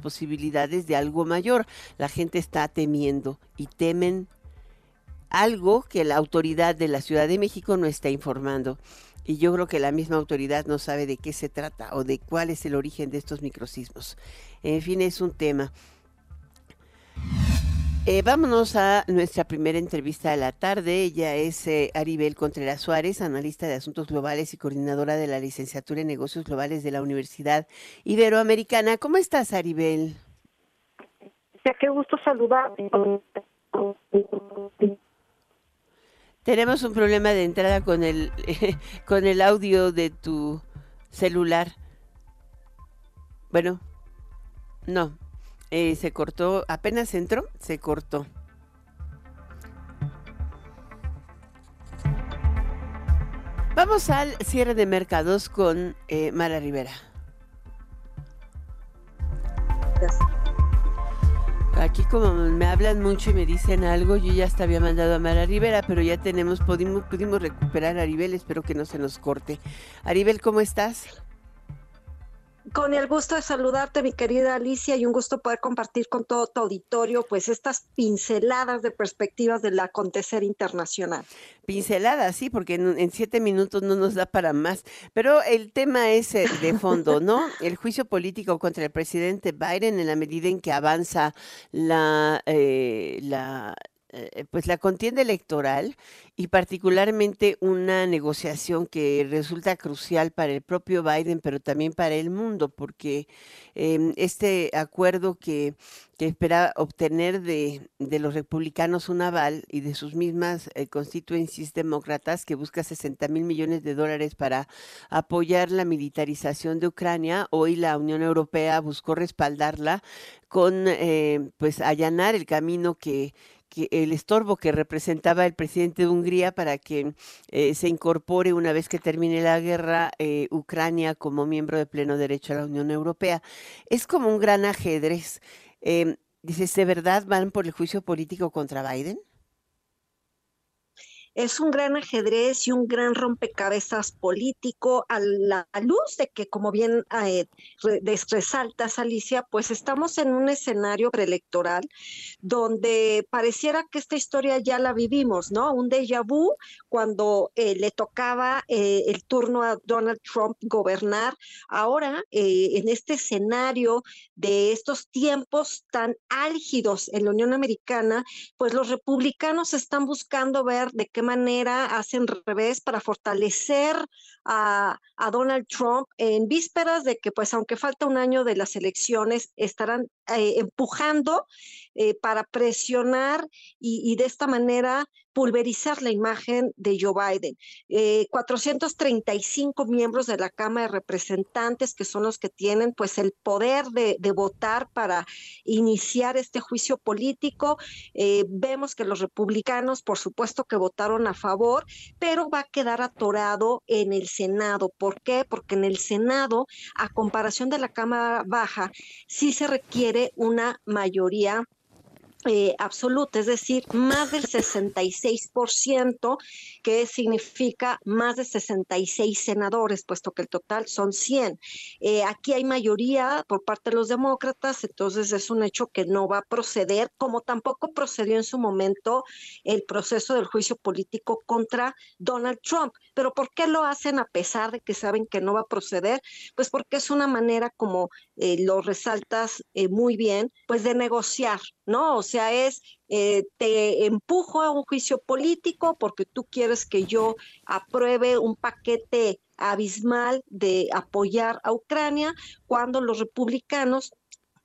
posibilidades de algo mayor. La gente está temiendo y temen algo que la autoridad de la Ciudad de México no está informando. Y yo creo que la misma autoridad no sabe de qué se trata o de cuál es el origen de estos microsismos. En fin, es un tema. Eh, vámonos a nuestra primera entrevista de la tarde. Ella es eh, Aribel Contreras Suárez, analista de asuntos globales y coordinadora de la licenciatura en negocios globales de la Universidad Iberoamericana. ¿Cómo estás, Aribel? qué gusto saludarte. Tenemos un problema de entrada con el, con el audio de tu celular. Bueno, no, eh, se cortó, apenas entró, se cortó. Vamos al cierre de mercados con eh, Mara Rivera. Aquí como me hablan mucho y me dicen algo, yo ya hasta había mandado a Mara Rivera, pero ya tenemos, pudimos, pudimos recuperar a Aribel, espero que no se nos corte. Aribel, ¿cómo estás? Con el gusto de saludarte, mi querida Alicia, y un gusto poder compartir con todo tu auditorio, pues estas pinceladas de perspectivas del acontecer internacional. Pinceladas, sí, porque en, siete minutos no nos da para más. Pero el tema es eh, de fondo, ¿no? El juicio político contra el presidente Biden en la medida en que avanza la, eh, la, eh, pues la contienda electoral y particularmente una negociación que resulta crucial para el propio Biden, pero también para el mundo, porque em, este acuerdo que, que espera obtener de, de, los republicanos un aval y de sus mismas eh, constituencies demócratas, que busca 60 mil millones de dólares para apoyar la militarización de Ucrania, hoy la Unión Europea buscó respaldarla con, eh, pues, allanar el camino que que el estorbo que representaba el presidente de Hungría para que eh, se incorpore una vez que termine la guerra eh, Ucrania como miembro de pleno derecho a la Unión Europea. Es como un gran ajedrez. Eh, dices, ¿de verdad van por el juicio político contra Biden? Es un gran ajedrez y un gran rompecabezas político a la luz de que, como bien eh, resaltas, Alicia, pues estamos en un escenario preelectoral donde pareciera que esta historia ya la vivimos, ¿no? Un déjà vu cuando eh, le tocaba eh, el turno a Donald Trump gobernar. Ahora, eh, en este escenario de estos tiempos tan álgidos en la Unión Americana, pues los republicanos están buscando ver de qué manera hacen revés para fortalecer a, Donald Trump en vísperas de que, pues, aunque falta un año de las elecciones, estarán eh, empujando eh, para presionar y, de esta manera pulverizar la imagen de Joe Biden. 435 eh, miembros de la Cámara de Representantes, que son los que tienen pues el poder de, votar para iniciar este juicio político. vemos que los republicanos, por supuesto que votaron a favor, pero va a quedar atorado en el Senado. ¿Por qué? Porque en el Senado, a comparación de la Cámara Baja, sí se requiere una mayoría eh, absoluta, es decir, más del 66%, que significa más de 66 senadores, puesto que el total son 100. Eh, aquí hay mayoría por parte de los demócratas, entonces es un hecho que no va a proceder, como tampoco procedió en su momento el proceso del juicio político contra Donald Trump. Pero ¿por qué lo hacen a pesar de que saben que no va a proceder? Pues porque es una manera, como eh, lo resaltas muy bien, pues de negociar, ¿no? O sea, es eh, te empujo a un juicio político porque tú quieres que yo apruebe un paquete abismal de apoyar a Ucrania, cuando los republicanos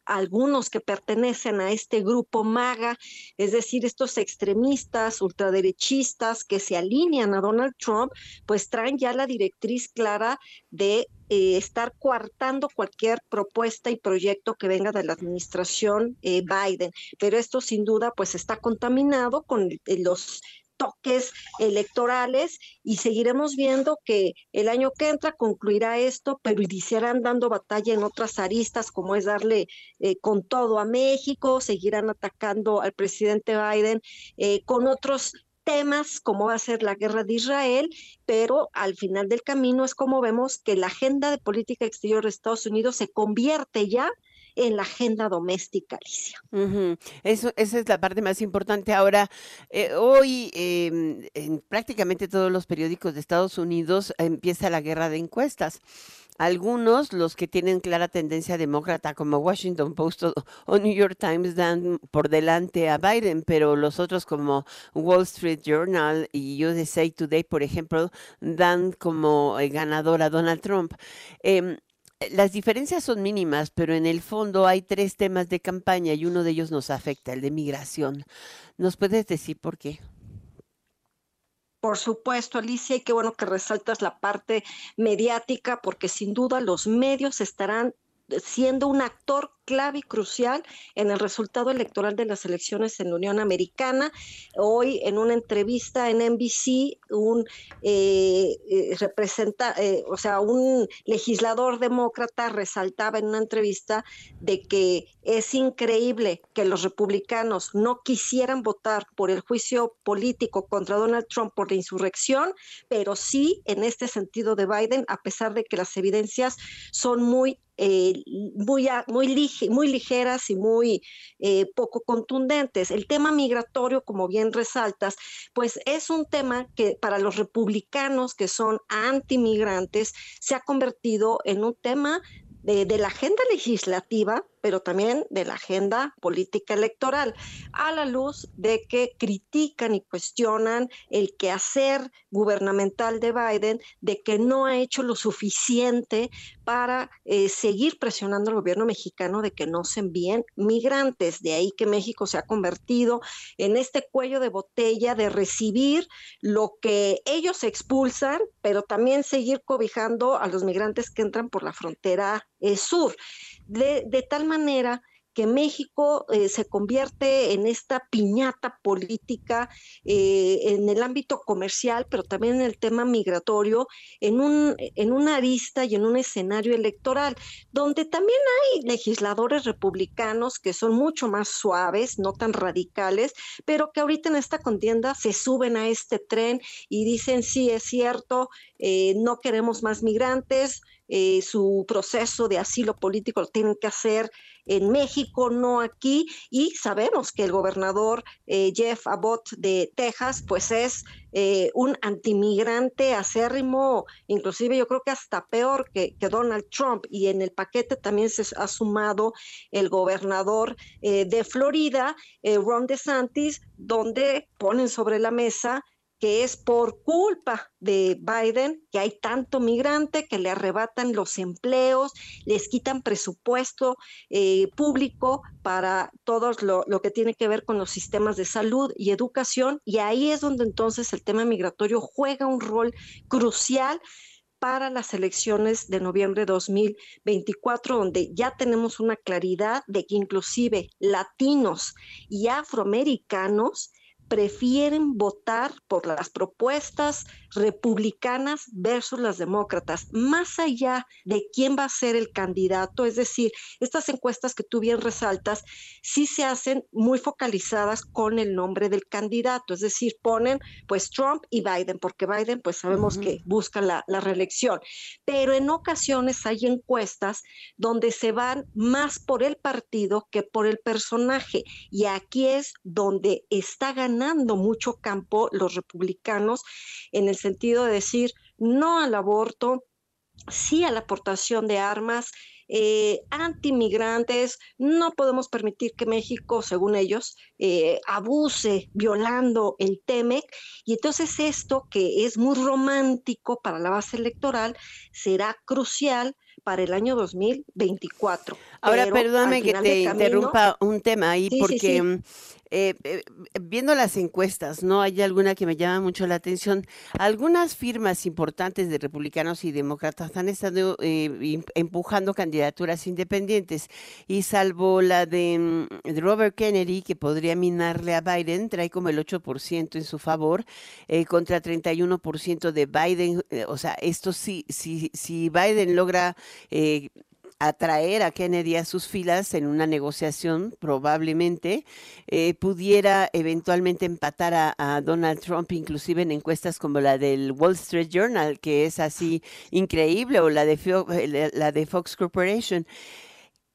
algunos que pertenecen a este grupo MAGA, es decir, estos extremistas, ultraderechistas que se alinean a Donald Trump, pues traen ya la directriz clara de eh, estar coartando cualquier propuesta y proyecto que venga de la administración eh, Biden. Pero esto sin duda pues está contaminado con eh, los toques electorales y seguiremos viendo que el año que entra concluirá esto, pero iniciarán dando batalla en otras aristas, como es darle con todo a México, seguirán atacando al presidente Biden con otros temas como va a ser la guerra de Israel, pero al final del camino es como vemos que la agenda de política exterior de Estados Unidos se convierte ya en la agenda doméstica, Alicia. Eso, esa es la parte más importante. Ahora, eh, hoy em, en prácticamente todos los periódicos de Estados Unidos empieza la guerra de encuestas. Algunos, los que tienen clara tendencia demócrata, como Washington Post o, New York Times, dan por delante a Biden, pero los otros, como Wall Street Journal y USA Today, por ejemplo, dan como eh, ganador a Donald Trump. Em, las diferencias son mínimas, pero en el fondo hay tres temas de campaña y uno de ellos nos afecta, el de migración. ¿Nos puedes decir por qué? Por supuesto, Alicia, y qué bueno que resaltas la parte mediática, porque sin duda los medios estarán siendo un actor clave y crucial en el resultado electoral de las elecciones en la Unión Americana. Hoy, en una entrevista en NBC, un eh, eh, representa, eh, o sea, un legislador demócrata resaltaba en una entrevista de que es increíble que los republicanos no quisieran votar por el juicio político contra Donald Trump por la insurrección, pero sí en este sentido de Biden, a pesar de que las evidencias son muy muy, muy muy ligeras y muy eh, poco contundentes. El tema migratorio, como bien resaltas, pues es un tema que para los republicanos que son antimigrantes se ha convertido en un tema de, la agenda legislativa, pero también de la agenda política electoral, a la luz de que critican y cuestionan el quehacer gubernamental de Biden, de que no ha hecho lo suficiente para eh, seguir presionando al gobierno mexicano de que no se envíen migrantes. De ahí que México se ha convertido en este cuello de botella de recibir lo que ellos expulsan, pero también seguir cobijando a los migrantes que entran por la frontera eh, sur. De, de tal manera que México eh, se convierte en esta piñata política eh, en el ámbito comercial, pero también en el tema migratorio, en, un, en una arista y en un escenario electoral, donde también hay legisladores republicanos que son mucho más suaves, no tan radicales, pero que ahorita en esta contienda se suben a este tren y dicen, sí, es cierto, eh, no queremos más migrantes, su proceso de asilo político lo tienen que hacer en México, no aquí, y sabemos que el gobernador eh, Jeff Abbott de Texas, pues es eh, un antimigrante acérrimo, inclusive yo creo que hasta peor que, Donald Trump, y en el paquete también se ha sumado el gobernador eh, de Florida, Ron DeSantis, donde ponen sobre la mesa que es por culpa de Biden que hay tanto migrante que le arrebatan los empleos, les quitan presupuesto eh, público para todo lo, lo, que tiene que ver con los sistemas de salud y educación. Y ahí es donde entonces el tema migratorio juega un rol crucial para las elecciones de noviembre de 2024, donde ya tenemos una claridad de que inclusive latinos y afroamericanos prefieren votar por las propuestas republicanas versus las demócratas, más allá de quién va a ser el candidato, es decir, estas encuestas que tú bien resaltas, sí se hacen muy focalizadas con el nombre del candidato, es decir, ponen pues Trump y Biden, porque Biden pues sabemos que busca la, la reelección, pero en ocasiones hay encuestas donde se van más por el partido que por el personaje, y aquí es donde está ganando mucho campo los republicanos en el sentido de decir no al aborto, sí a la aportación de armas, eh, antimigrantes, no podemos permitir que México, según ellos, eh, abuse violando el TEMEC. Y entonces esto, que es muy romántico para la base electoral, será crucial para el año 2024. Ahora, perdóname que te interrumpa un tema ahí, porque mm, eh, eh, viendo las encuestas, ¿no? Hay alguna que me llama mucho la atención. Algunas firmas importantes de republicanos y demócratas han estado eh, empujando candidaturas independientes y salvo la de, mm, Robert Kennedy, que podría minarle a Biden, trae como el 8% en su favor, contra 31% de Biden. o sea, esto sí, si Biden logra atraer a Kennedy a sus filas en una negociación, probablemente, eh, pudiera eventualmente empatar a, Donald Trump, inclusive en encuestas como la del Wall Street Journal, que es así increíble, o la de, la de Fox Corporation.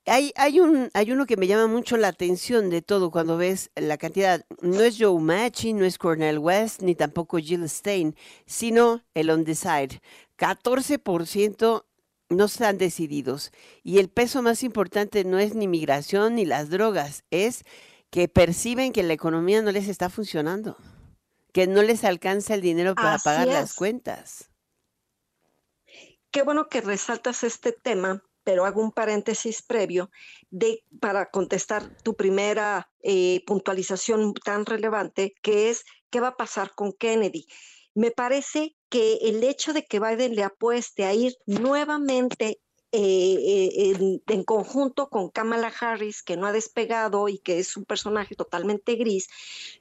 hay, hay, un, hay uno que me llama mucho la atención de todo cuando ves la cantidad. No es Joe Machi, no es Cornel West, ni tampoco Jill Stein, sino el on the side. 14% no están decididos. Y el peso más importante no es ni migración ni las drogas, es que perciben que la economía no les está funcionando, que no les alcanza el dinero para pagar las cuentas. Qué bueno que resaltas este tema, pero hago un paréntesis previo de, para contestar tu primera eh, puntualización tan relevante, que es qué va a pasar con Kennedy. Me parece que el hecho de que Biden le apueste a ir nuevamente eh, eh, en, conjunto con Kamala Harris, que no ha despegado y que es un personaje totalmente gris,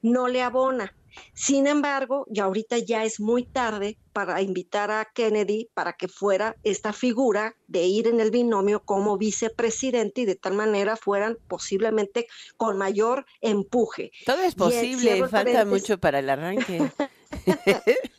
no le abona. Sin embargo, ya ahorita ya es muy tarde para invitar a Kennedy para que fuera esta figura de ir en el binomio como vicepresidente y de tal manera fueran posiblemente con mayor empuje. Todo es posible, falta mucho para el arranque.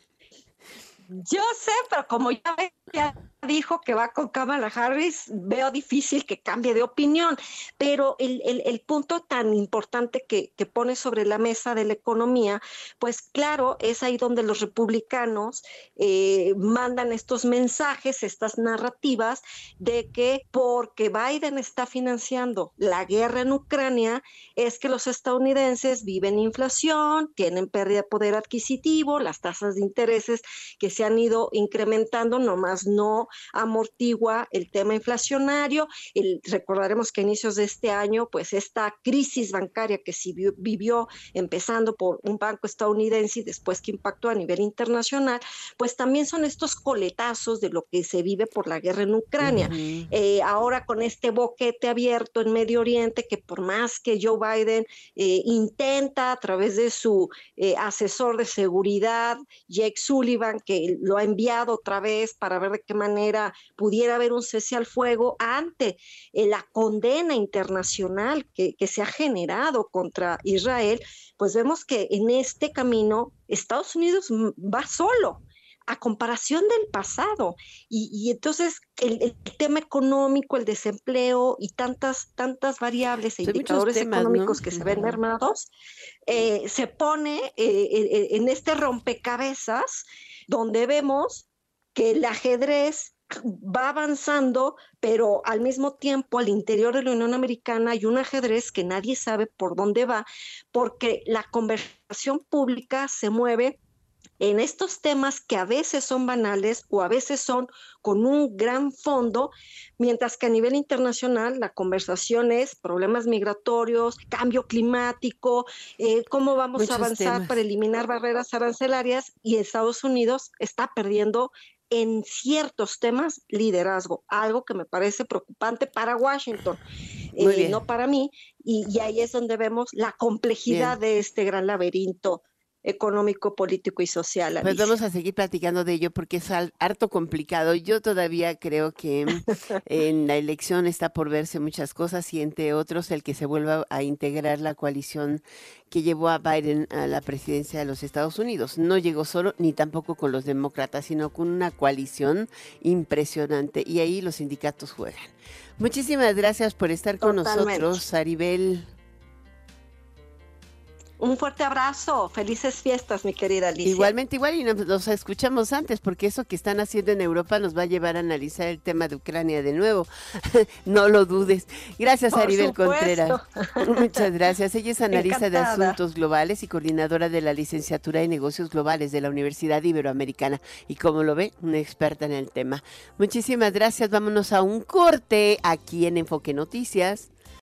Yo sé, pero como ya, ya dijo que va con Kamala Harris, veo difícil que cambie de opinión. Pero el, el, punto tan importante que, que, pone sobre la mesa de la economía, pues claro, es ahí donde los republicanos eh, mandan estos mensajes, estas narrativas de que porque Biden está financiando la guerra en Ucrania, es que los estadounidenses viven inflación, tienen pérdida de poder adquisitivo, las tasas de intereses que se han ido incrementando, nomás no amortigua el tema inflacionario. recordaremos que a inicios de este año, pues esta crisis bancaria que se vivió empezando por un banco estadounidense y después que impactó a nivel internacional, pues también son estos coletazos de lo que se vive por la guerra en Ucrania. Eh, ahora con este boquete abierto en Medio Oriente, que por más que Joe Biden eh, intenta a través de su eh, asesor de seguridad, Jake Sullivan, que lo ha enviado otra vez para ver de qué manera pudiera haber un cese al fuego ante eh, la condena internacional que, que se ha generado contra Israel, pues vemos que en este camino Estados Unidos va solo a comparación del pasado. Y, entonces el, tema económico, el desempleo y tantas, tantas variables e indicadores económicos que se ven mermados, eh, se pone eh, en este rompecabezas donde vemos que el ajedrez va avanzando, pero al mismo tiempo al interior de la Unión Americana hay un ajedrez que nadie sabe por dónde va, porque la conversación pública se mueve en estos temas que a veces son banales o a veces son con un gran fondo, mientras que a nivel internacional la conversación es problemas migratorios, cambio climático, eh, cómo vamos a avanzar para eliminar barreras arancelarias y Estados Unidos está perdiendo en ciertos temas liderazgo, algo que me parece preocupante para Washington, eh, no para mí, y, ahí es donde vemos la complejidad de este gran laberinto económico, político y social. Pues vamos a seguir platicando de ello porque es harto complicado. Yo todavía creo que en la elección está por verse muchas cosas y entre otros el que se vuelva a integrar la coalición que llevó a Biden a la presidencia de los Estados Unidos. No llegó solo ni tampoco con los demócratas, sino con una coalición impresionante y ahí los sindicatos juegan. Muchísimas gracias por estar con nosotros, Saribel. Un fuerte abrazo, felices fiestas, mi querida Alicia. Igualmente, igual, y nos, escuchamos antes, porque eso que están haciendo en Europa nos va a llevar a analizar el tema de Ucrania de nuevo. no lo dudes. Gracias, Aribel Contreras. Muchas gracias. Ella es analista de asuntos globales y coordinadora de la licenciatura de negocios globales de la Universidad Iberoamericana. Y como lo ve, una experta en el tema. Muchísimas gracias. Vámonos a un corte aquí en Enfoque Noticias.